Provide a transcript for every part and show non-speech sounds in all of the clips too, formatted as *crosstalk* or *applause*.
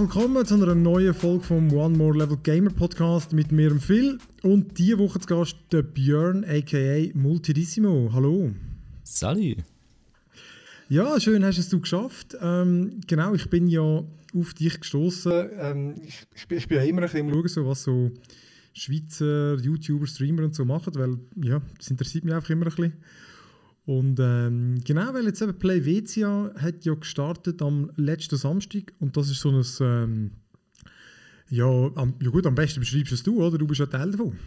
Willkommen zu einer neuen Folge vom One More Level Gamer Podcast mit mir, Phil. Und diese Woche zu Gast der Björn, aka Multidissimo. Hallo. Sally. Ja, schön hast es du geschafft. Ähm, genau, ich bin ja auf dich gestoßen. Ähm, ich, ich, bin ja immer ein bisschen schauen, so, was so Schweizer YouTuber, Streamer und so machen, weil ja, das interessiert mich einfach immer ein bisschen. Und ähm, genau, weil jetzt eben Playvezia hat ja gestartet am letzten Samstag und das ist so ein, ähm, ja, am, ja gut, am besten beschreibst es du, oder? Du bist ja Teil davon.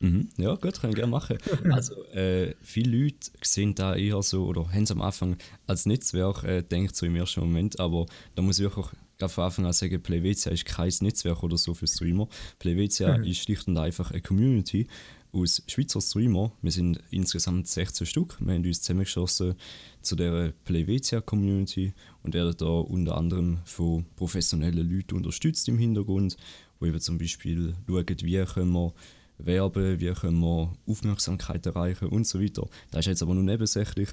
Mhm, ja, gut, kann ich gerne machen. *laughs* Also, äh, viele Leute sehen da eher so, oder haben es am Anfang als Netzwerk äh, denkt so im ersten Moment, aber da muss ich wirklich gerade von Anfang an sagen, Playvezia ist kein Netzwerk oder so für Streamer. Playvezia mhm. ist schlicht und einfach eine Community, aus Schweizer Streamer. Wir sind insgesamt 16 Stück. Wir haben uns zusammengeschossen zu der Playvezia-Community und werden da unter anderem von professionellen Leuten unterstützt im Hintergrund, wo eben zum Beispiel schauen, wie können wir werben, wie können wir Aufmerksamkeit erreichen und so weiter. Das ist jetzt aber nur nebensächlich.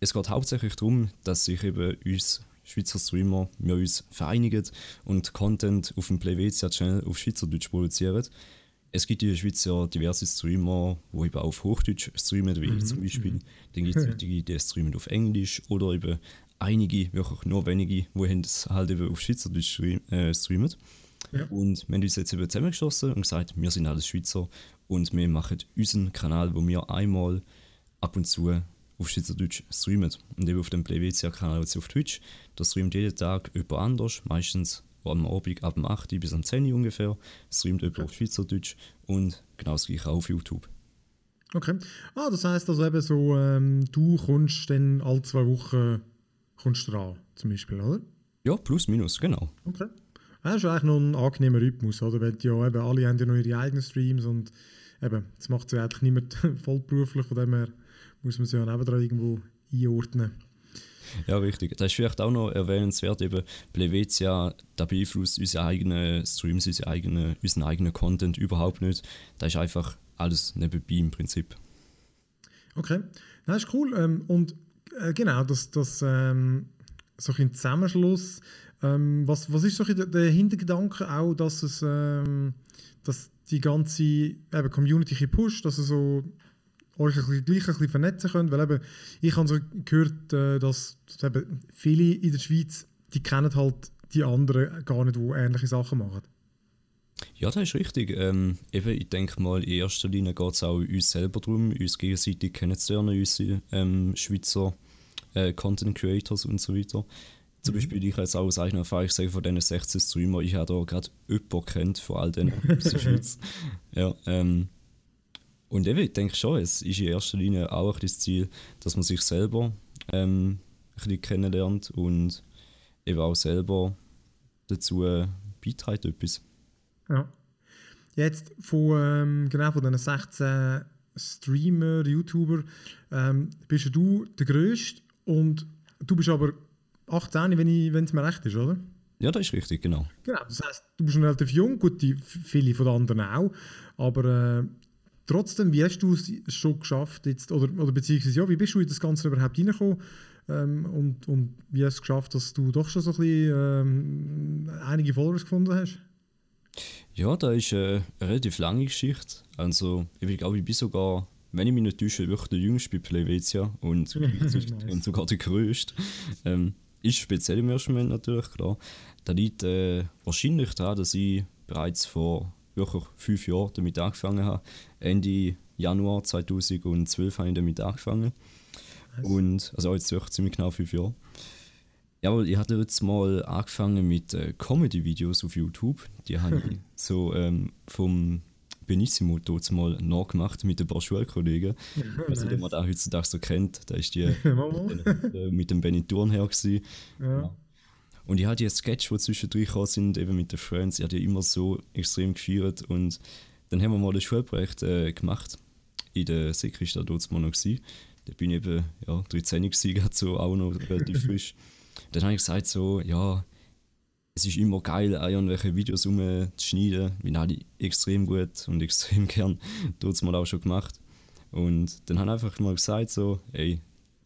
Es geht hauptsächlich darum, dass sich eben uns Schweizer Streamer wir uns vereinigen und Content auf dem Playvezia-Channel auf Schweizerdeutsch produzieren es gibt in der Schweiz ja diverse Streamer, die eben auf Hochdeutsch streamen, wie mhm. ich zum Beispiel. Mhm. Dann gibt es die, die streamen auf Englisch oder eben einige, wirklich nur wenige, die es halt eben auf Schweizerdeutsch stream, äh, streamen. Ja. Und wir haben uns jetzt eben zusammengeschlossen und gesagt, wir sind alles Schweizer und wir machen unseren Kanal, wo wir einmal ab und zu auf Schweizerdeutsch streamen. Und eben auf dem Playvezia-Kanal auf Twitch, da streamt jeden Tag jemand anders, meistens am Abend ab dem 8 bis am 10 Uhr ungefähr, streamt jemand auf Schweizerdeutsch und genau das gleiche auch auf YouTube. Okay. Ah, das heisst also eben so, ähm, du kommst dann alle zwei Wochen kommst dran, zum Beispiel, oder? Ja, plus minus, genau. Okay. Das ist eigentlich noch ein angenehmer Rhythmus, oder? Weil ja eben alle haben ja noch ihre eigenen Streams und eben, das macht sie eigentlich niemand *laughs* vollberuflich, von dem her muss man sie ja nebendran irgendwo einordnen. *laughs* Ja, richtig. Das ist vielleicht auch noch erwähnenswert, eben Plevetia, da beeinflusst unsere eigenen Streams, unsere eigene, unseren eigenen Content überhaupt nicht. Das ist einfach alles nebenbei im Prinzip. Okay, das ist cool. Ähm, und äh, genau, das, das ähm, so ein Zusammenschluss, ähm, was, was ist so der, der Hintergedanke auch, dass es ähm, dass die ganze eben, Community pusht, dass es so euch ein bisschen, gleich ein bisschen vernetzen könnt, weil eben, ich habe so gehört, äh, dass, dass eben viele in der Schweiz, die kennen halt die anderen gar nicht, die ähnliche Sachen machen. Ja, das ist richtig. Ähm, eben, ich denke mal, in erster Linie geht es auch uns selber darum, uns gegenseitig kennenzulernen, unsere ähm, Schweizer äh, Content Creators und so weiter. Zum mhm. Beispiel, ich jetzt auch aus eigener Erfahrung sagen, von diesen 16 Streamer, ich habe da gerade jemanden kennt, von all denen aus der *laughs* Schweiz. Ja, ähm, und eben, ich denke schon, es ist in erster Linie auch das Ziel, dass man sich selber ähm, ein bisschen kennenlernt und eben auch selber dazu beiträgt etwas. Ja. Jetzt von, ähm, genau von diesen 16 Streamer, YouTuber, ähm, bist du der Größte und du bist aber 18, wenn es mir recht ist, oder? Ja, das ist richtig, genau. Genau, das heißt, du bist noch relativ jung, gut, die, viele von den anderen auch, aber äh, Trotzdem, wie hast du es schon geschafft, jetzt, oder, oder beziehungsweise, ja, wie bist du in das Ganze überhaupt reingekommen ähm, und, und wie hast du es geschafft, dass du doch schon so ein bisschen ähm, einige Followers gefunden hast? Ja, da ist äh, eine relativ lange Geschichte. Also, ich glaube, ich bin sogar, wenn ich mich nicht täusche, wirklich der Jüngste bei Playvezia und, *laughs* *laughs* und sogar der Größte. Ähm, ist speziell im ersten Moment natürlich, klar. Da liegt äh, wahrscheinlich daran, dass ich bereits vor wirklich fünf Jahre damit angefangen habe. Ende Januar 2012 habe ich damit angefangen. Was? Und, also jetzt wirklich ziemlich genau fünf Jahre. Ja, aber ich hatte jetzt mal angefangen mit äh, Comedy-Videos auf YouTube. Die habe ich *laughs* so ähm, vom Benissimo dort mal nachgemacht mit ein paar Schulkollegen. also, den man da heutzutage so kennt, da ist die *laughs* äh, mit dem Benny Thurnherr. Ja. ja. Und ich hatte die Sketch, die zwischendurch sind, eben mit den Friends, ich hatte immer so extrem gefeiert. Und dann haben wir mal ein Schulprojekt äh, gemacht. In der Sek ist da noch. Da bin ich eben ja, 13 gewesen, *laughs* so auch noch relativ frisch. dann habe ich gesagt so, ja, es ist immer geil, irgendwelche Videos umzuschneiden. Wir haben die extrem gut und extrem *laughs* gern dort auch schon gemacht. Und dann habe ich einfach mal gesagt so, ey,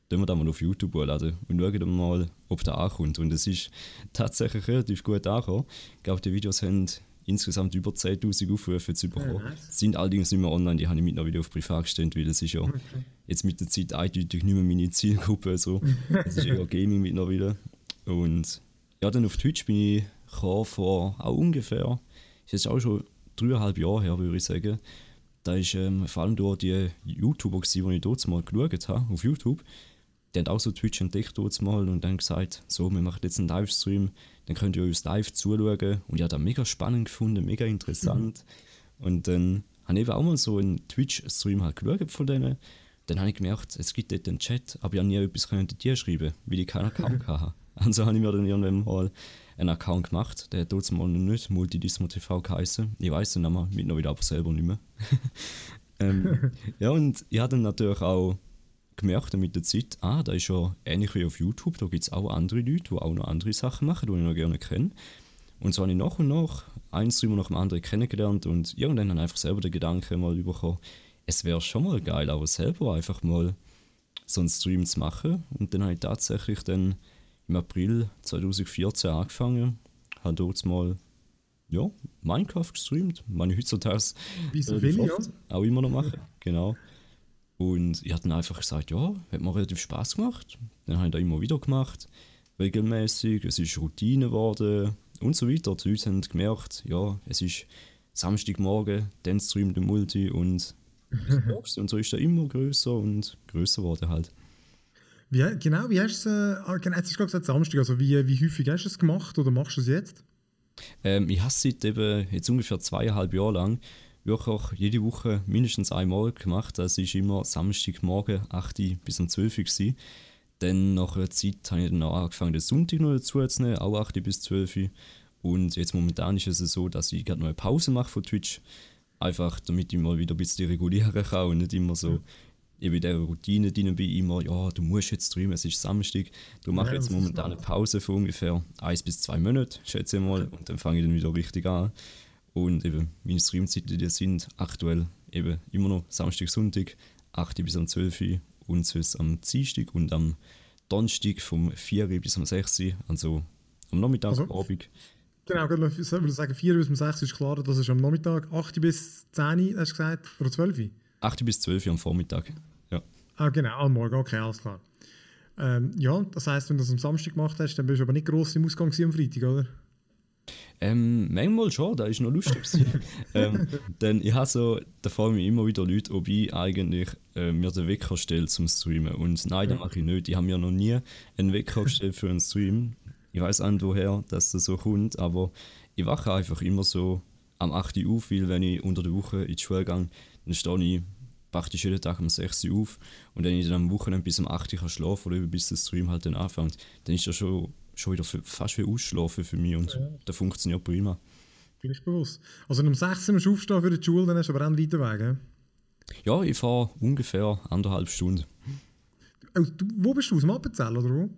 tun wir da mal auf YouTube hochladen und schauen mal, ob der ankommt. Und es ist tatsächlich relativ gut angekommen. Ich glaube, die Videos haben insgesamt über 10.000 Aufrufe zu bekommen. Ja. Sind allerdings nicht mehr online, die habe ich mit noch wieder auf privat gestellt, weil es ist ja okay. jetzt mit der Zeit eindeutig nicht mehr meine Zielgruppe. So. Es ist eher *laughs* Gaming mit noch wieder. Und ja, dann auf Twitch bin ich vor auch ungefähr, ist jetzt auch schon dreieinhalb Jahre her, würde ich sagen. Da war ähm, vor allem durch die YouTuber, die ich dort mal geschaut habe, auf YouTube, die haben auch so Twitch entdeckt mal und dann gesagt, so, wir machen jetzt einen Livestream, dann könnt ihr uns live zuschauen. Und ich habe das mega spannend gefunden, mega interessant. Mhm. Und dann habe ich eben auch mal so einen Twitch-Stream halt geschaut von denen. Dann habe ich gemerkt, es gibt dort einen Chat, aber ich habe nie etwas dir schreiben, weil ich keinen Account hatte. *laughs* Also habe ich mir dann irgendwann mal einen Account gemacht, der hat dort mal noch nicht Multidismo TV geheißen. Ich weiß den Namen mittlerweile aber selber nicht mehr. *laughs* ähm, *laughs* ja, und ich habe dann natürlich auch gemerkt mit der Zeit, ah, da ist ja ähnlich wie auf YouTube, da gibt es auch andere Leute, die auch noch andere Sachen machen, die ich noch gerne kenne. Und so habe ich nach und nach eins Streamer nach dem anderen kennengelernt und irgendwann habe ich einfach selber den Gedanken mal bekommen, es wäre schon mal geil, aber selber einfach mal so einen Stream zu machen. Und dann habe ich tatsächlich dann im April 2014 angefangen, habe dort mal ja, Minecraft gestreamt, meine heutzutage ja. auch immer noch machen, genau. Und ich habe dann einfach gesagt, ja, hat mir relativ Spaß gemacht. Dann habe ich das immer wieder gemacht, regelmäßig. Es ist Routine geworden und so weiter. Die Leute haben gemerkt, ja, es ist Samstagmorgen, dann streamt der Multi und *laughs* und so ist er immer größer und größer geworden halt. Wie, genau, wie hast du es, äh, genau, jetzt ist gerade gesagt Samstag, also wie, wie häufig hast du es gemacht oder machst du es jetzt? Ähm, ich habe es seit eben jetzt ungefähr zweieinhalb Jahren lang wirklich jede Woche mindestens einmal gemacht. Das ist immer Samstagmorgen, 8 bis um 12 Uhr. Gewesen. Dann nach einer Zeit habe ich dann auch angefangen, den Sonntag noch dazu zu nehmen, auch 8 bis 12 Uhr. Und jetzt momentan ist es so, dass ich gerade noch eine Pause mache von Twitch. Einfach damit ich mal wieder ein bisschen regulieren kann und nicht immer so ich in dieser Routine drin bin, immer, ja, du musst jetzt streamen, es ist Samstag. Du machst ja, jetzt momentan eine Pause von ungefähr 1 bis 2 Monaten, schätze ich mal, und dann fange ich dann wieder richtig an. Und eben meine Streamzeiten die sind aktuell eben immer noch Samstag, Sonntag, 8 bis um 12 Uhr und sonst am Dienstag und am Donnerstag vom 4 bis um 6 Uhr, also am Nachmittag, also, Abend. Genau, ich würde sagen, 4 bis um 6 Uhr ist klar, das ist am Nachmittag, 8 bis 10 Uhr, hast du gesagt, oder 12 Uhr? 8 bis 12 Uhr am Vormittag, ja. Ah, genau, am Morgen, okay, alles klar. Ähm, ja, das heisst, wenn du das am Samstag gemacht hast, dann bist du aber nicht gross im Ausgang am Freitag, oder? Ähm, manchmal schon, da ist noch lustig. *laughs* ähm, denn ich habe so, da fragen mich immer wieder Leute, ob ich eigentlich äh, mir den Wecker stelle zum Streamen. Und nein, das mache ich nicht. Ich habe mir noch nie einen Wecker gestellt für einen Stream. Ich weiß auch nicht, woher dass das so kommt, aber ich wache einfach immer so am 8 Uhr auf, weil wenn ich unter der Woche in die Schule gehe, dann stehe ich praktisch jeden Tag um 6 Uhr auf und wenn ich dann am Wochenende bis um 8 Uhr schlafen oder bis der Stream halt dann anfängt, dann ist das schon schon wieder für, fast wie ausschlafen für mich und ja. das funktioniert prima. Bin ich bewusst. Also um 6 Uhr musst du aufstehen für die Schule, dann hast du aber auch einen weiten Weg, he? Ja, ich fahre ungefähr anderthalb Stunden. Oh, du, wo bist du? Aus dem Appenzell oder wo?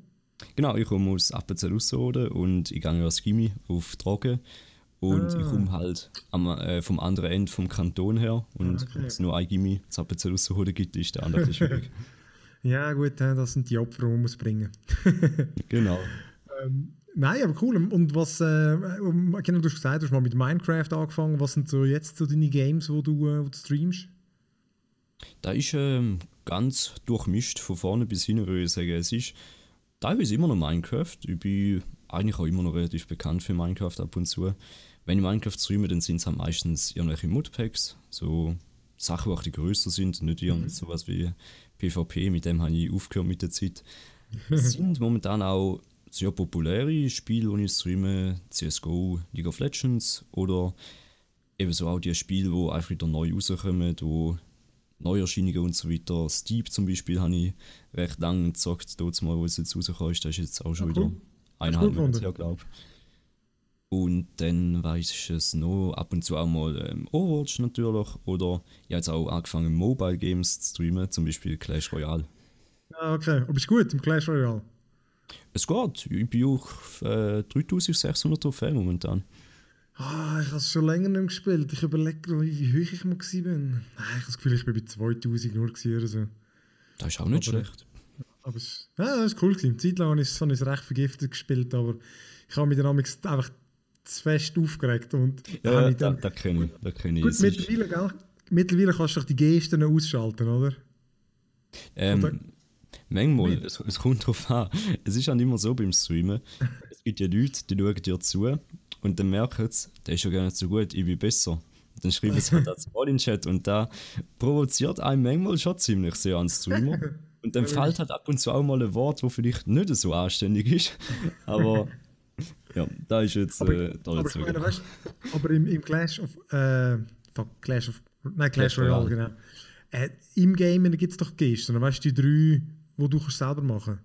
Genau, ich komme aus Appenzell Ausserrhoden und ich gehe als Gimmi auf Drogen. Und ah. ich komme halt am, äh, vom anderen Ende vom Kanton her. Und ah, okay. wenn es nur ein Gimmi zu Appenzell Ausserrhoden gibt, ist der andere schwierig. *laughs* ja gut, das sind die Opfer, die man muss bringen *laughs* Genau. Ähm, nein, aber cool. Und was, äh, genau, du hast gesagt, du hast mal mit Minecraft angefangen. Was sind so jetzt so deine Games, wo du, äh, wo du streamst? Da ist ähm, ganz durchmischt von vorne bis hin, würde ich sagen. Es ist teilweise immer noch Minecraft. Ich bin eigentlich auch immer noch relativ bekannt für Minecraft ab und zu. Wenn ich Minecraft streame, dann sind es halt meistens irgendwelche Modpacks, so Sachen, die auch die größer sind, nicht mhm. sowas wie PvP, mit dem habe ich aufgehört mit der Zeit. *laughs* Es sind momentan auch sehr populäre Spiele, die ich streame, CSGO, League of Legends oder ebenso auch die Spiele, die einfach wieder neu rauskommen, wo Neuerscheinungen und so weiter. Steep zum Beispiel habe ich recht lange gezockt, dort mal, wo es jetzt rausgekommen ist, das ist jetzt auch schon okay. wieder eineinhalb Monate her, glaube. Und dann weiß ich es noch, ab und zu auch mal ähm, Overwatch natürlich. Oder ich habe jetzt auch angefangen, Mobile Games zu streamen, zum Beispiel Clash Royale. Ah, okay. Aber bist du gut im Clash Royale? Es geht. Ich bin auch äh, 3600 Trophäen momentan. Ah, ich habe es schon länger nicht gespielt. Ich überlege, wie hoch ich mal war. Nein, ich habe das Gefühl, ich bin bei 2000 nur oder so. Das ist auch nicht Aber, schlecht. Aber es, ja, das ist cool gewesen. Zeit lang habe ich es recht vergiftet gespielt, aber ich habe mich dann einfach zu fest aufgeregt. Und ja, ja dann, da, da kenne ich. Da kenn ich. Gut, mittlerweile, gell? mittlerweile kannst du doch die Gesten ausschalten, oder? Ähm, Manchmal, es, es, kommt drauf an. Es ist halt immer so beim Streamen. Es gibt ja Leute, die schauen dir zu und dann merken sie, der ist ja gar nicht so gut, ich bin besser. Dann schreiben sie halt das mal in den Chat und da provoziert einen manchmal schon ziemlich sehr an Streamer. Und dann *laughs* fällt halt ab und zu auch mal ein Wort, das vielleicht nicht so anständig ist. Aber ja, da ist jetzt aber, äh, da aber, jetzt meine, weißt, aber im, im Clash of, äh, Clash of, nein, Clash, Clash Royale, genau. Äh, Im Game gibt es doch Gesten, weißt du, die drei, die du kannst selber machen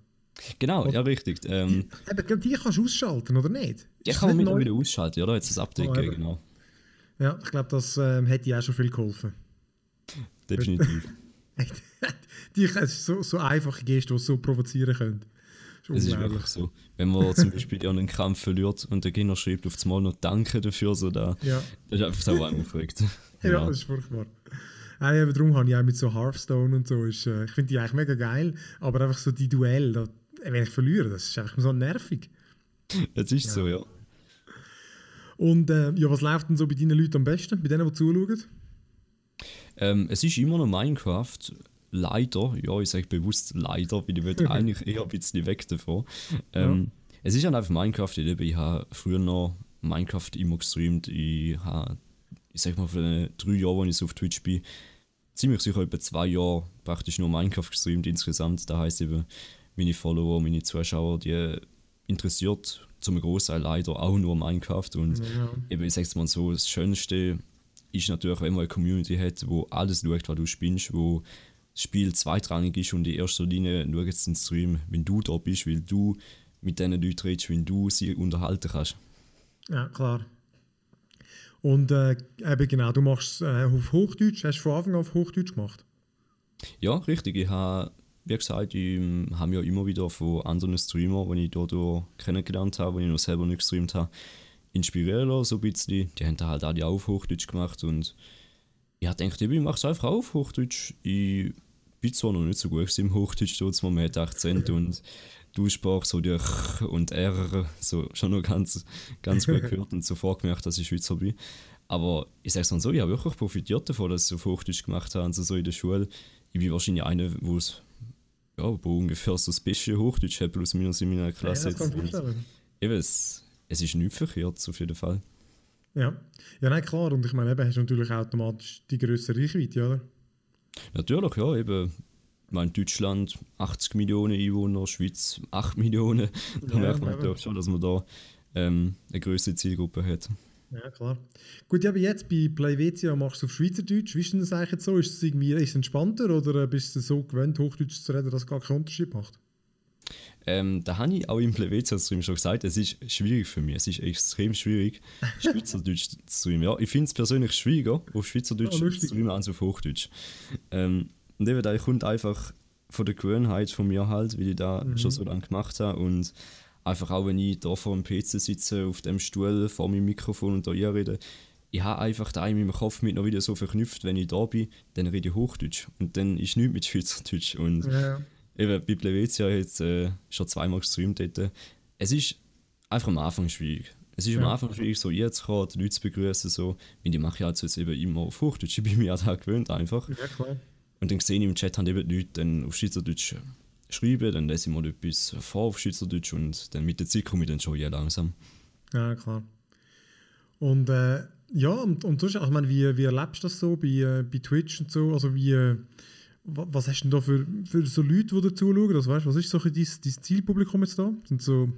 Genau, oder, ja, richtig. Ähm, die, die kannst du ausschalten, oder nicht? Die kann man mittlerweile ausschalten, ja, da jetzt das Update oh, genau. Ja, ich glaube, das ähm, hätte ja auch schon viel geholfen. Definitiv. *laughs* die so, so einfache Gesten, die so provozieren können. Es ist wirklich so. Wenn man zum Beispiel einen Kampf verliert und der Gegner schreibt auf das Mal noch Danke dafür, so da, ja. das ist einfach so angefragt. ja, ja, das ist furchtbar. Äh, aber darum habe ich auch mit so Hearthstone und so, ist, äh, ich finde die eigentlich mega geil, aber einfach so die Duell, da, wenn ich verliere, das ist einfach so nervig. Es ist ja. so, ja. Und äh, ja, was läuft denn so bei deinen Leuten am besten, bei denen, die zuschauen? Ähm, es ist immer noch Minecraft leider, ja, ich sage bewusst leider, weil ich *laughs* eigentlich eher ein bisschen weg davon. Ähm, ja. Es ist halt einfach Minecraft, ich habe früher noch Minecraft immer gestreamt. Ich habe, ich sag mal, für den drei Jahren, als ich so auf Twitch bin, ziemlich sicher etwa zwei Jahre praktisch nur Minecraft gestreamt insgesamt. Das heißt eben, meine Follower, meine Zuschauer, die interessiert zum Großteil leider auch nur Minecraft. Und ja. eben, ich sag's mal so, das Schönste ist natürlich, wenn man eine Community hat, wo alles schaut, was du spielst, wo das Spiel zweitrangig ist und in erster Linie schaut jetzt den Stream, wenn du da bist, weil du mit diesen Leuten redest, wenn du sie unterhalten kannst. Ja, klar. Und äh, eben genau, du machst äh, auf Hochdeutsch, hast du von Anfang an auf Hochdeutsch gemacht? Ja, richtig. Ich habe, wie gesagt, ich habe ja immer wieder von anderen Streamern, die ich dort kennengelernt habe, die ich noch selber nicht gestreamt habe, inspirieren lassen, so ein bisschen. Die haben da halt alle auf Hochdeutsch gemacht und ich habe gedacht, ich mache es einfach auf Hochdeutsch. Ich bin zwar noch nicht so gut im Hochdeutsch, dort, man hat Akzent und du sprachst so durch und R so schon noch ganz, ganz *laughs* gut gehört und sofort gemerkt, dass ich Schweizer bin. Aber ich sage es mal so, ich habe wirklich profitiert davon, dass ich auf Hochdeutsch gemacht habe, also so in der Schule. Ich bin wahrscheinlich einer, wo es ja, wo ungefähr so das beste Hochdeutsch hat, plus minus in meiner Klasse. Ja, das jetzt. Eben, es, es ist nicht verkehrt, auf jeden Fall. Ja, ja nein, klar. Und ich meine, eben hast du natürlich automatisch die größere Reichweite, oder? Natürlich, ja. Eben, meine, Deutschland 80 Millionen Einwohner, Schweiz 8 Millionen. Da ja, merkt man natürlich schon, dass man da ähm, eine größere Zielgruppe hat. Ja, klar. Gut, aber jetzt bei Playvezia machst du auf Schweizerdeutsch. Wie ist denn das eigentlich so? Ist es irgendwie ist es entspannter oder bist du so gewöhnt, Hochdeutsch zu reden, dass es gar keinen Unterschied macht? Ähm, da habe ich auch im Plevetia-Stream schon gesagt, es ist schwierig für mich. Es ist extrem schwierig, Schweizerdeutsch zu streamen. Ja, ich finde es persönlich schwieriger, auf Schweizerdeutsch oh, zu streamen als auf Hochdeutsch. Ähm, und eben, da kommt einfach von der Gewohnheit von mir halt, wie ich da mhm. schon so lange gemacht habe. Und einfach auch, wenn ich da vor dem PC sitze, auf dem Stuhl, vor meinem Mikrofon und da rede, ich habe einfach da in meinem Kopf mit noch wieder so verknüpft, wenn ich da bin, dann rede ich Hochdeutsch. Und dann ist nichts mit Schweizerdeutsch. Und ja eben bei Plevezia jetzt äh, schon zweimal gestreamt dort. Es ist einfach am Anfang schwierig. Es ist ja. am Anfang schwierig, so jetzt kommen, die Leute zu begrüßen, so. Und die mache ich halt jetzt eben immer auf Hochdeutsch. Ich bin mir ja gewöhnt einfach. Ja, klar. Und dann sehe ich im Chat haben eben die Leute dann auf Schweizerdeutsch schreiben, dann lese ich mal etwas vor auf Schweizerdeutsch und dann mit der Zeit komme ich dann schon ja langsam. Ja, klar. Und äh, ja, und, und sonst, also, ich meine, wie, wie erlebst du das so bei, äh, bei Twitch und so? Also wie, äh, was hast du denn da für, für so Leute, die da zuschauen? Also, weißt, was ist so dein, dein Zielpublikum jetzt da? Sind so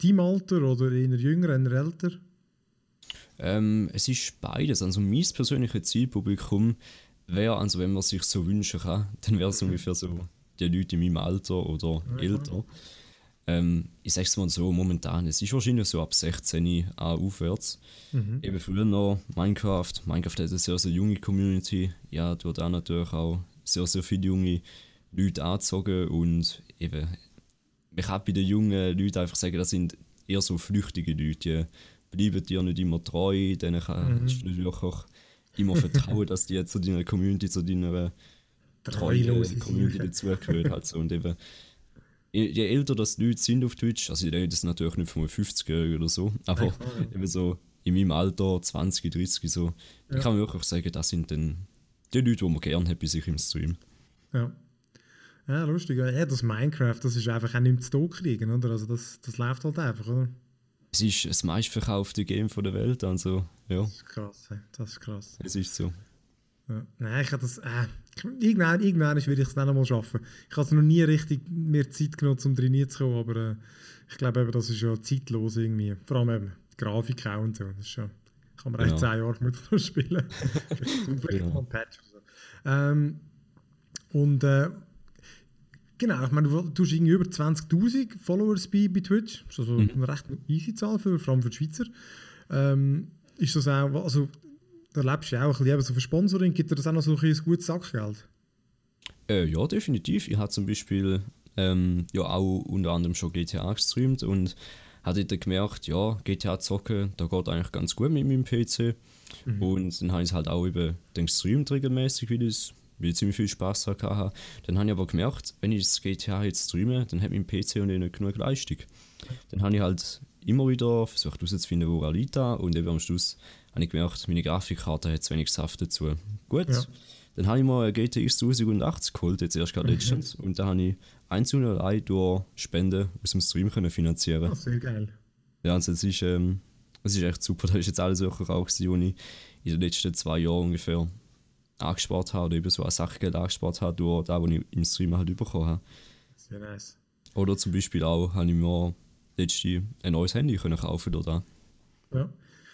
dein Alter oder eher jünger, eher älter? Ähm, es ist beides. Also mein persönliches Zielpublikum wäre, also wenn man sich so wünschen kann, *laughs* dann wäre es ungefähr so die Leute in meinem Alter oder ja, älter. Ähm, ich sage es mal so, momentan, es ist wahrscheinlich so ab 16 an aufwärts. Mhm. Eben früher noch Minecraft. Minecraft hat eine sehr, sehr junge Community. Ja, dort auch natürlich auch sehr, sehr viele junge Leute angezogen und eben, man kann bei den jungen Leuten einfach sagen, das sind eher so flüchtige Leute, die bleiben dir nicht immer treu, denen kannst mhm. du natürlich auch immer vertrauen, dass die jetzt zu deiner Community, zu deiner treuen Community dazugehören. Also, und eben, je, älter das die Leute sind auf Twitch, also ich rede das natürlich nicht von 50 oder so, aber Ja, klar, ja. eben so in meinem Alter, 20, 30 so, Ja. ich kann wirklich sagen, das sind dann die Leute, die man gerne hat bei sich im Stream. Ja. Ja, lustig. Ja, das Minecraft, das ist einfach auch nicht zu kriegen, oder? Also das, das läuft halt einfach, oder? Es ist das meistverkaufte Game von der Welt, also ja, Das ist krass, das ist krass. es ist so. Ja. Nein, ich habe das. Äh, irgendwann, irgendwann will ich es dann noch mal schaffen. Ich habe es noch nie richtig mehr Zeit genommen, um trainieren zu kommen, aber äh, ich glaube eben, das ist ja zeitlos irgendwie. Vor allem eben die Grafik auch und so. Das ist schon, kann man echt Ja. zehn Jahre mit noch spielen. *laughs* Vielleicht Ja. mal ein Patch oder so. Ähm, und äh, genau, ich meine, du, hast irgendwie über 20.000 Followers bei, bei Twitch. Das ist also Mhm. eine recht easy Zahl, für, vor allem für die Schweizer. Ähm, ist das auch, also da lebst du ja auch ein bisschen eben so für Sponsoring, gibt dir das auch noch so ein, gutes Sackgeld? Äh, ja, definitiv. Ich habe zum Beispiel ähm, ja auch unter anderem schon GTA gestreamt und habe dort gemerkt, ja, GTA zocken, da geht eigentlich ganz gut mit meinem PC. Und dann habe ich es halt auch eben dann gestreamt regelmäßig, weil ich weil ich ziemlich viel Spaß hatte. Dann habe ich aber gemerkt, wenn ich das GTA jetzt streame, dann hat mein PC und nicht genug Leistung. Dann habe ich halt immer wieder versucht herauszufinden, wo er liegt da und eben am Schluss habe ich gemerkt, meine Grafikkarte hat zu wenig Saft dazu. Gut, Ja. dann habe ich mir eine GTX 1080 geholt, jetzt erst gerade *laughs* letztens. Und da habe ich eins und allein durch Spenden aus dem Stream können finanzieren. Ah, sehr geil. Ja, also es ist, ähm, es ist echt super. Das ist jetzt alles auch, gewesen, was ich in den letzten zwei Jahren ungefähr angespart habe oder eben so ein Sachgeld angespart habe, durch das, was ich im Stream halt bekommen habe. Sehr nice. Oder zum Beispiel auch habe ich mir letzte ein neues Handy können kaufen durch das. Ja.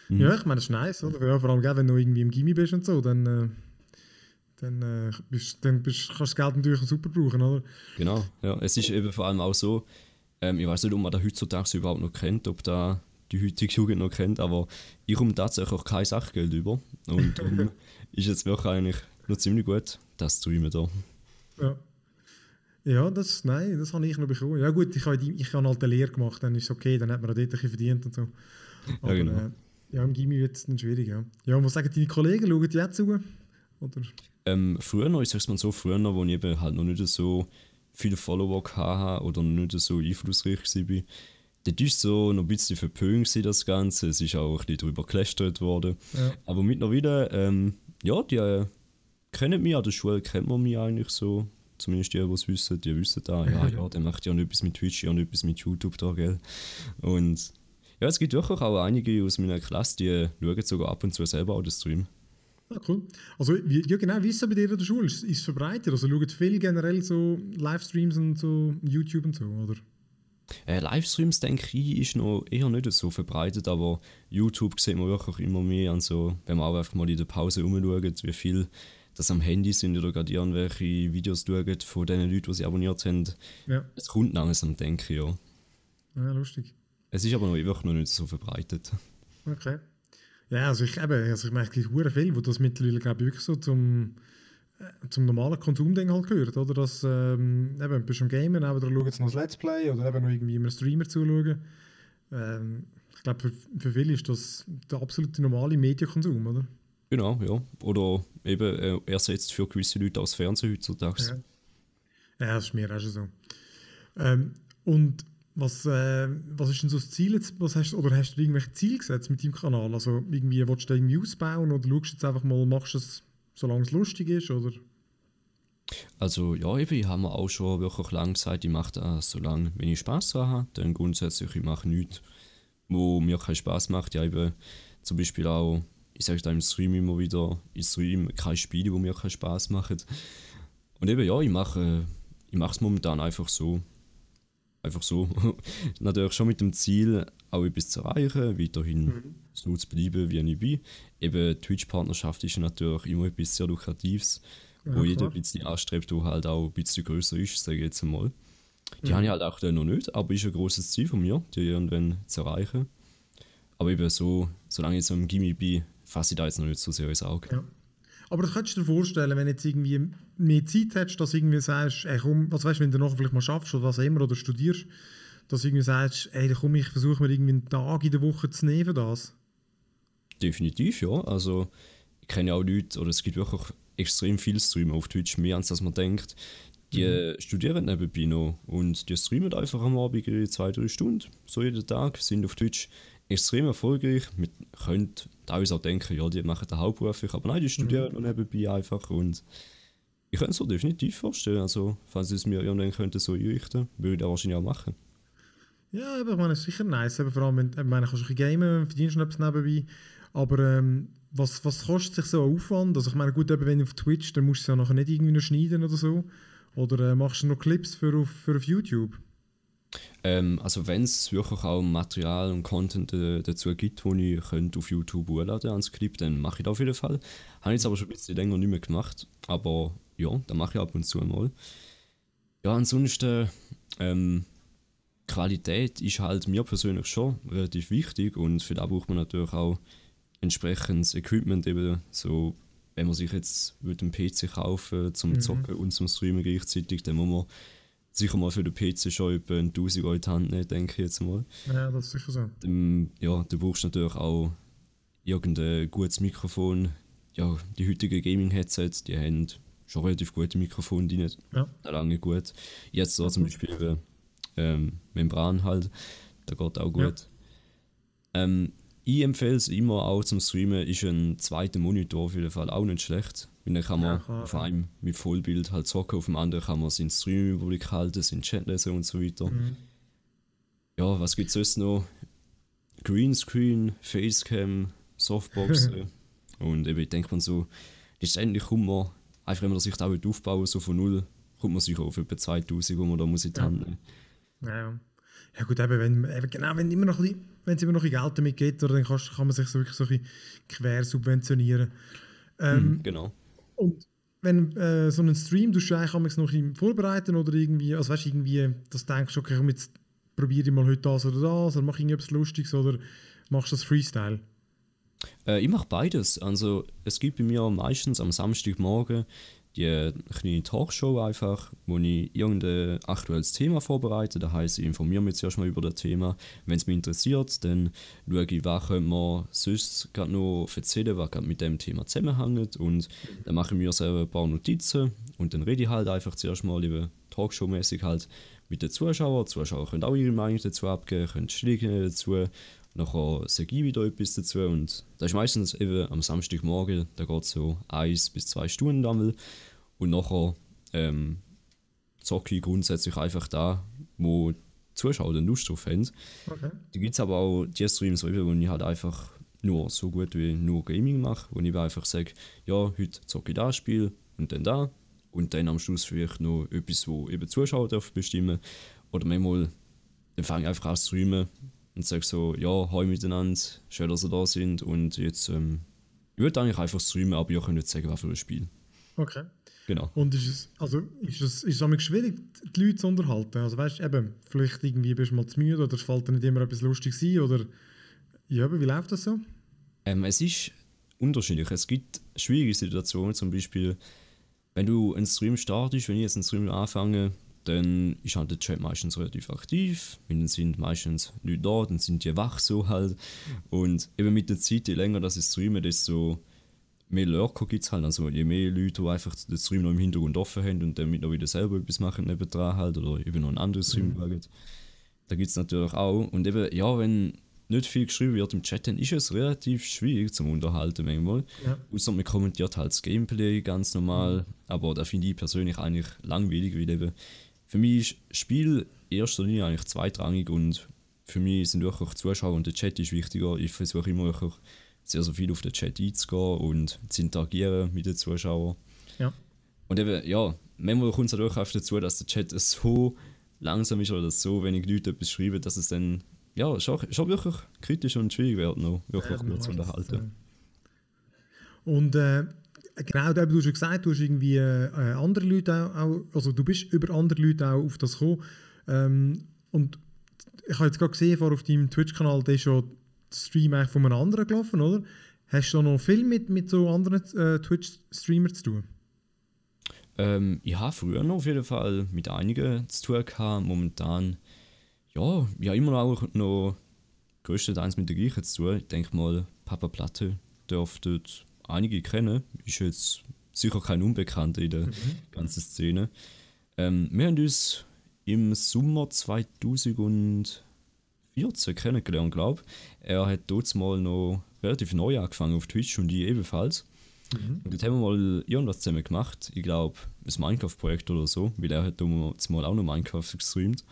Mhm. ja, ich meine, das ist nice, oder? Ja, vor allem, wenn du irgendwie im Gimmi bist und so, dann, äh, dann, äh, bist, dann bist, kannst du das Geld natürlich super brauchen, oder? Genau, ja. Es ist eben vor allem auch so, ähm, ich weiß nicht, ob man das heutzutage überhaupt noch kennt, ob da die heutige Jugend noch kennt, aber ich komme tatsächlich auch kein Sachgeld über. Und *laughs* darum ist es wirklich eigentlich noch ziemlich gut, das Streamen da. Ja. Ja, das, nein, das habe ich noch bekommen. Ja gut, ich habe, ich habe halt eine Lehre gemacht, dann ist es okay, dann hat man auch dort ein bisschen verdient und so. Aber, genau. Äh, ja, im Gimmi wird es dann schwierig, ja. Ja, und was sagen deine Kollegen? Schauen die jetzt zu? Oder? Ähm, früher noch, ich sag's mal so, früher noch, wo ich eben halt noch nicht so viele Follower hatte oder noch nicht so einflussreich war, dort war so noch ein bisschen verpönt das Ganze. Es ist auch ein bisschen darüber gelästert worden. Ja. Aber mittlerweile, ähm, ja, die äh, kennen mich, an der Schule kennt man mich eigentlich so. Zumindest die, die es wissen, die wissen da, ja, *laughs* ja, der macht ja nicht etwas mit Twitch, ja nicht etwas mit YouTube da, gell. Und ja, es gibt wirklich auch einige aus meiner Klasse, die schauen sogar ab und zu selber auch den Stream. Ah, cool. Also, wie, ja genau, wie ist es bei dir in der Schule? Ist ist es verbreitet? Also schauen viele generell so Livestreams und so YouTube und so, oder? Äh, Livestreams, denke ich, ist noch eher nicht so verbreitet, aber YouTube sieht man wirklich immer mehr an so, wenn man auch einfach mal in der Pause umschaut, wie viel das am Handy sind oder gerade irgendwelche Videos schauen von den Leuten, die sie abonniert haben. Ja, Es kommt langsam, denke ich, ja. ja lustig. Es ist aber noch, wirklich noch nicht so verbreitet. Okay. Ja, also ich, eben, also ich merke, es gibt viel, wo das mittlerweile, glaube ich, wirklich so zum, zum normalen Konsumding halt gehört, oder? Dass, ähm, eben, bist du am Gamen, aber da schauen jetzt noch das Let's Play oder eben noch irgendwie einem Streamer zuschauen. Ähm, ich glaube, für, für viele ist das der absolute normale Medienkonsum, oder? Genau, ja. Oder eben äh, ersetzt für gewisse Leute aus Fernsehen heutzutage. Ja. Ja, das ist mir auch schon so. Ähm, und was, äh, was ist denn so das Ziel jetzt? Was hast, oder hast du irgendwelche Ziele gesetzt mit deinem Kanal? Also irgendwie, willst du den irgendwie ausbauen oder schaust du jetzt einfach mal, machst du es, solange es lustig ist? Oder? Also ja, eben, ich habe mir auch schon wirklich lange gesagt, ich mache das so lange, wenn ich Spaß daran habe. Dann grundsätzlich, ich mache nichts, wo mir keinen Spaß macht. Ja, eben zum Beispiel auch, ich sage da im Stream immer wieder, ich stream keine Spiele, die mir keinen Spaß machen. Und eben ja, ich mache ich es momentan einfach so. Einfach so. *laughs* Natürlich schon mit dem Ziel, auch etwas zu erreichen, weiterhin so zu bleiben, wie ich bin. Eben, Twitch-Partnerschaft ist natürlich immer etwas sehr Lukratives, wo Ja, jeder klar. ein bisschen anstrebt, wo halt auch ein bisschen größer ist, sage ich jetzt einmal. Die habe ich halt auch noch nicht, aber ist ein großes Ziel von mir, die irgendwann zu erreichen. Aber eben so, solange ich so im Gimmi bin, fasse ich da jetzt noch nicht so sehr ins Auge. Ja. Aber das könntest du dir vorstellen, wenn du jetzt irgendwie mehr Zeit hättest, dass du irgendwie sagst, ey, komm, was weißt du, wenn du nachher vielleicht mal schaffst oder was immer oder studierst, dass du irgendwie sagst, ey, komm, ich versuche mir irgendwie einen Tag in der Woche zu nehmen das. Definitiv, ja. Also, ich kenne ja auch Leute, oder es gibt wirklich extrem viele Streamer auf Twitch, mehr als dass man denkt. Die mhm. studieren nebenbei noch und die streamen einfach am Abend ihre zwei, drei Stunden, so jeden Tag, sind auf Twitch extrem erfolgreich. Man könnte teilweise auch denken, ja, die machen den hauptberuflich, aber nein, die studieren mhm. noch nebenbei einfach und ich könnte es mir definitiv vorstellen. Also, falls es mir irgendwann könnte so einrichten, würde ich das wahrscheinlich auch machen. Ja, aber ich meine, es ist sicher nice. Aber vor allem, wenn, ich meine, kannst du ein gamen, verdienst schon etwas nebenbei. Aber ähm, was, was kostet sich so ein Aufwand? Also ich meine, gut, wenn du auf Twitch, dann musst du es ja nachher nicht irgendwie noch schneiden oder so. Oder äh, machst du noch Clips für auf, für auf YouTube? Ähm, also wenn es wirklich auch Material und Content äh, dazu gibt, wo ich könnte auf YouTube hochladen als Clip, dann mache ich das auf jeden Fall. Habe ich jetzt aber schon ein bisschen länger nicht mehr gemacht, aber ja, dann mache ich ab und zu mal. Ja, ansonsten ähm, Qualität ist halt mir persönlich schon relativ wichtig und für das braucht man natürlich auch entsprechendes Equipment eben so wenn man sich jetzt einen PC kaufen zum mhm. Zocken und zum Streamen gleichzeitig, dann muss man sicher mal für den PC schon über 1000 Euro in die Hand nehmen, denke ich jetzt mal. Ja, das ist sicher so. Dann, ja, du brauchst natürlich auch irgendein gutes Mikrofon. Ja, die heutigen Gaming-Headsets, die haben schon relativ gute Mikrofone drin. Ja. Lange gut. Jetzt so zum Beispiel ähm, Membran halt, da geht auch gut. Ja. Ähm, ich empfehle es immer auch zum Streamen, ist ein zweiter Monitor auf jeden Fall auch nicht schlecht. Weil dann kann man ja, auf einem mit Vollbild halt zocken, auf dem anderen kann man seinen Stream-Überblick halten, seinen Chat lesen und so weiter. Mhm. Ja, was gibt es sonst noch? Greenscreen, Facecam, Softboxen. *laughs* und eben, ich denke man so, letztendlich kommt man, einfach wenn man sich da aufbauen so von null, kommt man sicher auf etwa 2000, wo man da muss in die Hand nehmen. Ja. ja gut, eben, wenn, eben, genau, wenn immer noch ein bisschen wenn es immer noch ein Geld damit geht, oder dann kann, kann man sich so wirklich so ein quer subventionieren. Ähm, hm, genau. Und wenn äh, so einen Stream, du eigentlich noch vorbereiten oder irgendwie, also weißt irgendwie, dass du denkst, okay, komm, jetzt probiere ich mal heute das oder das, oder mache ich irgendwas Lustiges, oder machst du das Freestyle? Äh, ich mache beides. Also es gibt bei mir meistens am Samstagmorgen die kleine Talkshow einfach, wo ich irgendein aktuelles Thema vorbereite. Das heißt, ich informiere mich zuerst mal über das Thema. Wenn es mich interessiert, dann schaue ich, was können wir sonst gerade noch erzählen, was gerade mit dem Thema zusammenhängt. Und dann mache ich mir selber ein paar Notizen und dann rede ich halt einfach zuerst mal über Talkshow-mäßig halt mit den Zuschauern. Die Zuschauer können auch ihre Meinung dazu abgeben, können Stellungen dazu Nachher sage ich wieder etwas dazu und das ist meistens eben am Samstagmorgen, da geht es so eins bis zwei Stunden einmal. Und nachher ähm, zocke ich grundsätzlich einfach da, wo die Zuschauer dann Lust drauf haben. Okay. Da gibt es aber auch die Streams, wo ich halt einfach nur so gut wie nur Gaming mache, wo ich einfach sage, ja, heute zocke ich das Spiel und dann da. Und dann am Schluss vielleicht noch etwas, wo eben Zuschauer bestimmen Oder manchmal dann fange ich einfach an zu streamen, und sage so, ja, hi miteinander, schön, dass ihr da sind und jetzt, ähm, ich würde eigentlich einfach streamen, aber ihr könnt nicht sagen, was für ein Spiel. Okay. Genau. Und ist es, also ist es, ist es schwierig, die Leute zu unterhalten? Also weißt du, eben, vielleicht irgendwie bist du mal zu müde oder es fällt dir nicht immer etwas Lustiges ein oder, ja, wie läuft das so? Ähm, es ist unterschiedlich. Es gibt schwierige Situationen, zum Beispiel, wenn du einen Stream startest, wenn ich jetzt einen Stream anfange, dann ist halt der Chat meistens relativ aktiv, weil dann sind meistens Leute da, dann sind die wach so halt. Und eben mit der Zeit, je länger das ich streame, desto mehr Lurker gibt es halt. Also je mehr Leute, die einfach den Stream noch im Hintergrund offen haben und dann mit noch wieder selber etwas machen nebendran halt oder eben noch einen anderen Stream mhm. schauen. Da gibt es natürlich auch. Und eben, ja, wenn nicht viel geschrieben wird im Chat, dann ist es relativ schwierig zum Unterhalten manchmal. Ja. Außer man kommentiert halt das Gameplay ganz normal. Mhm. Aber da finde ich persönlich eigentlich langweilig, weil eben für mich ist Spiel in erster Linie eigentlich zweitrangig und für mich sind wirklich Zuschauer und der Chat ist wichtiger. Ich versuche immer wirklich sehr, sehr viel auf den Chat einzugehen und zu interagieren mit den Zuschauern. Ja. Und eben, ja, manchmal kommt es natürlich auch dazu, dass der Chat so langsam ist oder so wenig Leute etwas schreiben, dass es dann ja, schon, schon wirklich kritisch und schwierig wird, noch wirklich ja, zu unterhalten. Und äh, Genau, du hast schon gesagt, du hast irgendwie äh, andere Leute auch, also du bist über andere Leute auch auf das gekommen. Ähm, und ich habe jetzt gerade gesehen, vor auf deinem Twitch-Kanal, der ist schon der Stream von einem anderen gelaufen, oder? Hast du noch viel mit, mit so anderen äh, Twitch-Streamern zu tun? Ähm, ich habe früher noch auf jeden Fall mit einigen zu tun gehabt. Momentan, ja, ja immer auch noch größtenteils mit der gleichen zu tun. Ich denke mal, Papa Platte dürfte einige kennen. Ist jetzt sicher kein Unbekannter in der mhm. ganzen Szene. Ähm, wir haben uns im Sommer 2014 kennengelernt, glaube ich. Er hat dort mal noch relativ neu angefangen auf Twitch und ich ebenfalls. Mhm. Und dort haben wir mal irgendwas zusammen gemacht. Ich glaube, ein Minecraft-Projekt oder so, weil er hat damals mal auch noch Minecraft gestreamt.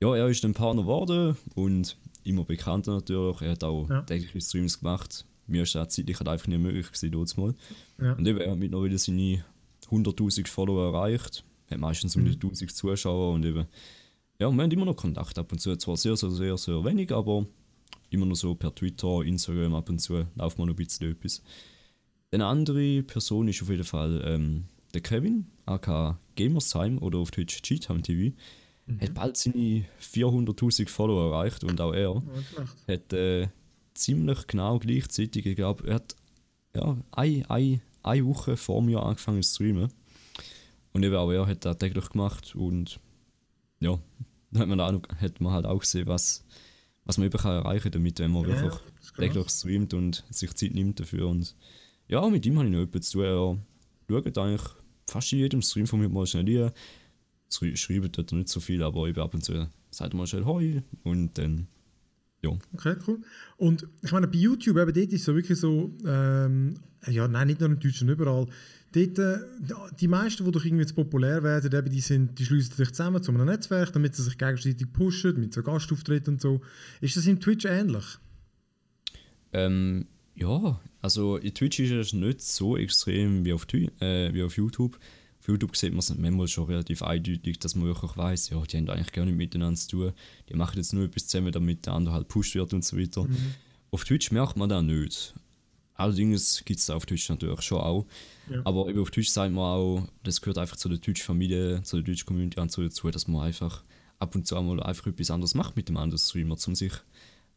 Ja, er ist ein Partner geworden und immer bekannter natürlich. Er hat auch ja. tägliche Streams gemacht. Mir ist das zeitlich halt einfach nicht möglich gewesen, dort mal. Ja. Und eben, er hat mittlerweile seine 100.000 Follower erreicht. Hat meistens um die 1000 mhm. Zuschauer und eben, ja, wir haben immer noch Kontakt ab und zu. Zwar sehr, sehr, sehr, sehr wenig, aber immer noch so per Twitter, Instagram ab und zu laufen wir noch ein bisschen etwas. Eine andere Person ist auf jeden Fall ähm, der Kevin, aka Gamerstime oder auf Twitch Cheatham TV. Mhm. Hat bald seine 400.000 Follower erreicht und auch er ja, hat äh, ziemlich genau gleichzeitig, ich glaube, er hat ja, eine, eine, eine Woche vor mir angefangen zu streamen. Und eben auch er hat das täglich gemacht und ja, dann hat man, auch, hat man halt auch gesehen, was, was man eben kann erreichen kann damit, wenn man ja, wirklich täglich streamt und sich Zeit nimmt dafür. Und ja, mit ihm habe ich noch etwas zu tun. Er schaut eigentlich fast in jedem Stream von mir mal schnell rein. Schreibt dort nicht so viel, aber eben ab und zu sagt mal schnell Hoi und dann ja. Okay, cool. Und ich meine, bei YouTube, eben dort ist es so wirklich so, ähm, ja, nein, nicht nur in Deutschland, überall, Dort, äh, die meisten, die doch irgendwie jetzt populär werden, eben, die, sind, die schließen sich zusammen zu einem Netzwerk, damit sie sich gegenseitig pushen, mit so Gastauftritten und so. Ist das in Twitch ähnlich? Ähm, ja, also in Twitch ist es nicht so extrem wie auf, äh, wie auf YouTube. Auf YouTube sieht man es manchmal schon relativ eindeutig, dass man wirklich weiß, ja, die haben eigentlich gar nicht miteinander zu tun. Die machen jetzt nur etwas zusammen, damit der andere halt pusht wird und so weiter. Mhm. Auf Twitch merkt man das nicht. Allerdings gibt es auf Twitch natürlich schon auch. Ja. Aber eben auf Twitch sagt man auch, das gehört einfach zu der Twitch-Familie, zu der Twitch-Community und so dazu, dass man einfach ab und zu einmal einfach etwas anderes macht mit dem anderen Streamer, um sich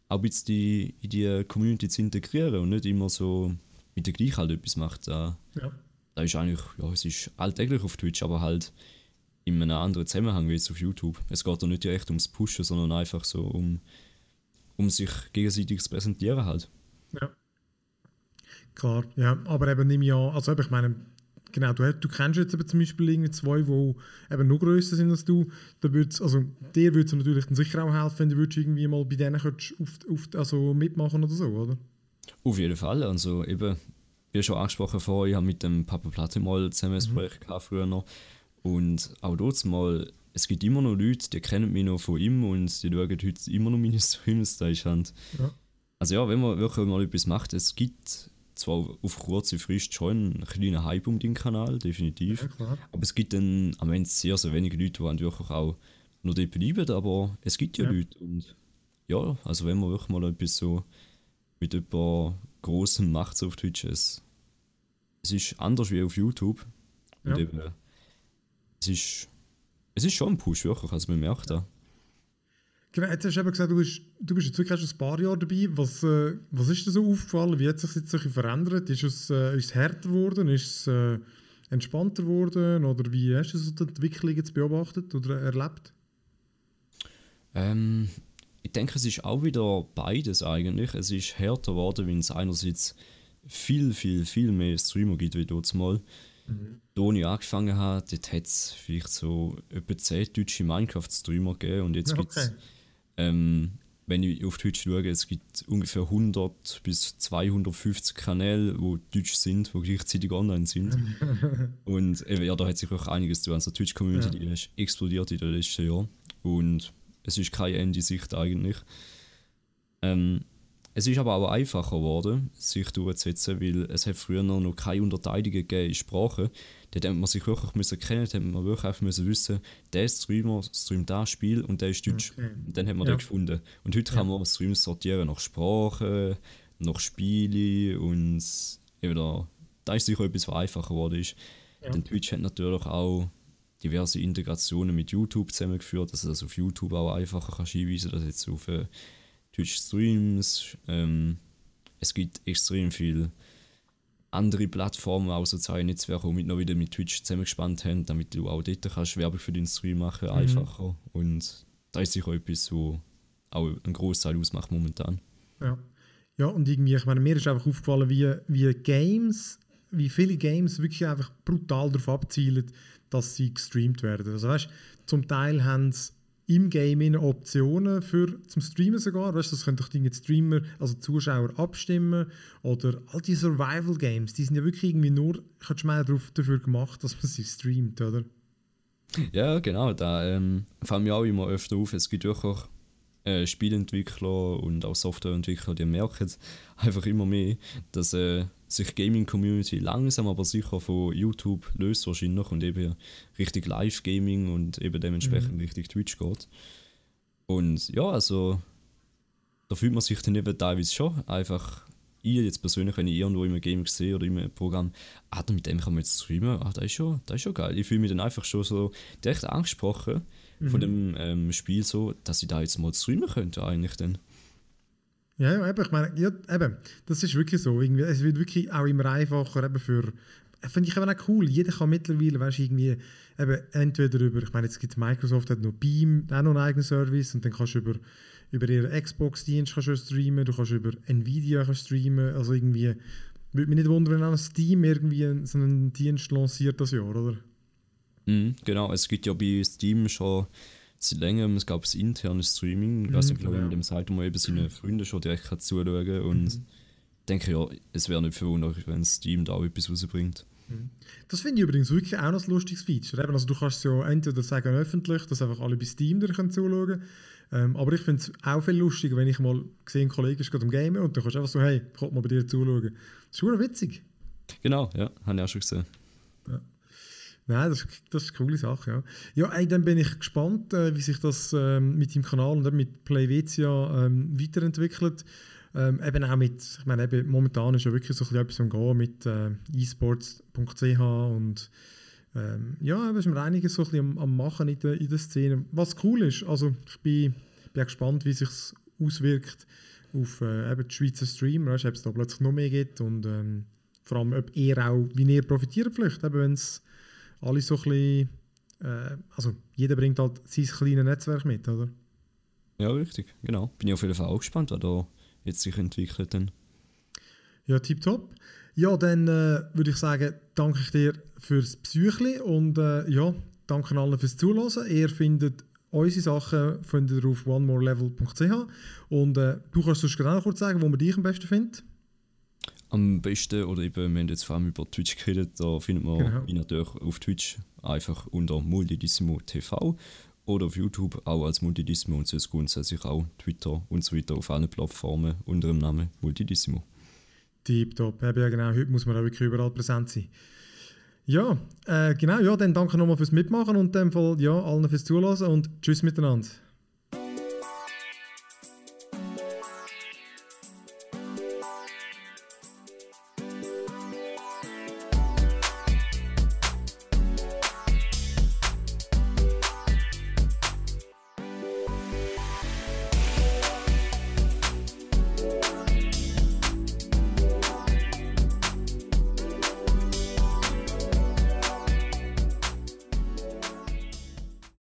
auch ein bisschen in die Community zu integrieren und nicht immer so mit der gleichen halt etwas macht. Da, ja. Da ist eigentlich, ja, es ist alltäglich auf Twitch, aber halt in einem anderen Zusammenhang wie jetzt auf YouTube. Es geht da nicht direkt ums Pushen, sondern einfach so um, um sich gegenseitig zu präsentieren halt. Ja. Klar, ja, aber eben nehme ich an, also ich meine, genau, du, du kennst jetzt eben zum Beispiel irgendwie zwei, die eben noch grösser sind als du, da würd's, also dir würde es natürlich dann sicher auch helfen, wenn du würdest irgendwie mal bei denen könntest auf, auf, also mitmachen oder so, oder? Auf jeden Fall, also eben, wie schon angesprochen vorher, ich habe mit dem Papa Platte mal zusammen ein mhm. Projekt gehabt früher noch und auch dort mal, es gibt immer noch Leute, die kennen mich noch von ihm und die schauen heute immer noch meine *laughs* Streams, da ist halt, ja. also ja, wenn man wirklich mal etwas macht, es gibt zwar auf kurze Frist schon ein kleiner Hype um den Kanal, definitiv. Ja, aber es gibt dann am Ende sehr, sehr wenige Leute, die wirklich auch noch dort bleiben, aber es gibt ja, ja. Leute. Und ja, also wenn man wirklich mal etwas so mit etwas Großem macht auf Twitch, es, es ist anders wie auf YouTube. Ja. Und eben, es ist, es ist schon ein Push, wirklich, also man merkt da. Genau, jetzt hast du eben gesagt, du bist, du bist jetzt wirklich erst ein paar Jahre dabei. Was, äh, was ist dir so aufgefallen? Wie hat sich das jetzt verändert? Ist es, äh, ist es härter geworden? Ist es äh, entspannter geworden? Oder wie hast du so die Entwicklung jetzt beobachtet oder erlebt? Ähm, ich denke, es ist auch wieder beides eigentlich. Es ist härter geworden, weil es einerseits viel, viel, viel mehr Streamer gibt wie dort mal. Mhm. Da, ich angefangen habe, dort hat es vielleicht so etwa 10 deutsche Minecraft-Streamer gegeben und jetzt okay. gibt es ähm, wenn ich auf Twitch schaue, es gibt ungefähr 100 bis 250 Kanäle, die deutsch sind, die gleichzeitig online sind. *laughs* und eben, ja, da hat sich auch einiges zu tun. Also die Twitch-Community ja. ist explodiert in den letzten Jahren. Und es ist keine Ende Sicht eigentlich. Ähm, es ist aber auch einfacher geworden, sich durchzusetzen, weil es hat früher noch keine Unterteilungen gegeben in Sprachen. Dort hat man sich wirklich müssen kennen, hat man wirklich einfach müssen wissen, der Streamer streamt das Spiel und der ist Deutsch. Okay. Und dann hat man ja. den gefunden. Und heute ja. kann man Streams sortieren nach Sprache, nach Spiele und eben da, da ist sicher etwas, was einfacher geworden ist. Ja. Denn Twitch hat natürlich auch diverse Integrationen mit YouTube zusammengeführt, dass du das auf YouTube auch einfacher kannst einweisen dass jetzt auf äh, Twitch-Streams. Ähm, es gibt extrem viele andere Plattformen, auch soziale Netzwerke, die noch wieder mit Twitch zusammengespannt haben, damit du auch dort kannst Werbung für deinen Stream machen mhm. einfacher. Und da ist sicher etwas, was auch einen Großteil ausmacht momentan. Ja. ja, und irgendwie, ich meine, mir ist einfach aufgefallen, wie, wie Games, wie viele Games wirklich einfach brutal darauf abzielen, dass sie gestreamt werden. Also weißt, zum Teil haben sie im Game Optionen für zum Streamen sogar. Weißt, das können doch die Streamer, also Zuschauer abstimmen oder all die Survival Games, die sind ja wirklich irgendwie nur, kannst du mal dafür gemacht, dass man sie streamt, oder? Ja, genau. Da ähm, fällt mir auch immer öfter auf. Es gibt auch äh, Spielentwickler und auch Softwareentwickler, die merken einfach immer mehr, dass äh, sich Gaming-Community langsam aber sicher von YouTube löst wahrscheinlich und eben richtig Live-Gaming und eben dementsprechend mhm. richtig Twitch geht. Und ja, also da fühlt man sich dann eben teilweise schon einfach ich jetzt persönlich, wenn ich irgendwo im Game sehe oder im Programm, ah, mit dem kann man jetzt streamen, ah, das ist schon, das ist schon geil. Ich fühle mich dann einfach schon so direkt angesprochen mhm. von dem ähm, Spiel so, dass ich da jetzt mal streamen könnte eigentlich dann. Ja, ja, eben, ich meine, ja, eben, das ist wirklich so. Irgendwie, es wird wirklich auch immer einfacher eben für finde ich eben auch cool. Jeder kann mittlerweile, weißt irgendwie, eben entweder über, ich meine, jetzt gibt Microsoft hat noch Beam, auch noch einen eigenen Service und dann kannst du über, über ihren Xbox-Dienst streamen, du kannst über Nvidia streamen, also irgendwie, würde mich nicht wundern, wenn auch Steam irgendwie so einen Dienst lanciert das Jahr, oder? Mhm, genau, es gibt ja bei Steam schon seit längerem, es gab das interne Streaming, mhm, also ich glaube, genau. mit dem Seite, wo man eben seine Freunde schon direkt kann zuschauen kann und mhm. denke ja, es wäre nicht verwunderlich, wenn Steam da auch etwas rausbringt. Mhm. Das finde ich übrigens wirklich auch noch ein lustiges Feature. also du kannst ja entweder sagen öffentlich, dass einfach alle bei Steam dir zuschauen können. Ähm, aber ich finde es auch viel lustiger, wenn ich mal sehe, ein Kollege ist gerade am Gamen und dann kannst du einfach so, hey, kommt mal bei dir zuschauen. Das ist schon witzig. Genau, ja, habe ich auch schon gesehen. Ja. Nein, das, das ist eine coole Sache, ja. Ja, ey, dann bin ich gespannt, äh, wie sich das ähm, mit dem Kanal und mit PlayVetia ähm, weiterentwickelt. Ähm, eben auch mit, ich meine, eben, momentan ist ja wirklich so etwas am Gehen mit äh, esports.ch und ähm, ja, da ist mir einiges so ein bisschen am, am Machen in der, in der Szene. Was cool ist, also ich bin, bin gespannt, wie sich auswirkt auf äh, eben die Schweizer Streamer, ob es da plötzlich noch mehr gibt und ähm, vor allem, ob ihr auch, wie ihr profitiert vielleicht, wenn es alle so ein bisschen, äh, also jeder bringt halt sein kleines Netzwerk mit, oder? Ja, richtig, genau. Bin ich auf jeden Fall auch gespannt, was da jetzt sich entwickelt dann. Ja, tipptopp. Ja, dann äh, würde ich sagen, danke ich dir fürs Psychli und äh, ja, danke allen fürs Zuhören. Ihr findet unsere Sachen findet ihr auf onemorelevel.ch und äh, du kannst uns gerade noch kurz sagen, wo man dich am besten findet. Am besten, oder eben, wir haben jetzt vor allem über Twitch geredet, da findet man genau. mich natürlich auf Twitch einfach unter Multidissimo TV oder auf YouTube auch als Multidissimo und sonst grundsätzlich auch Twitter und so weiter auf allen Plattformen unter dem Namen Multidissimo. Tipptopp, ja genau, heute muss man auch wirklich überall präsent sein. Ja, äh, genau, ja, dann danke nochmal fürs Mitmachen und in dem Fall ja, allen fürs Zuhören und tschüss miteinander.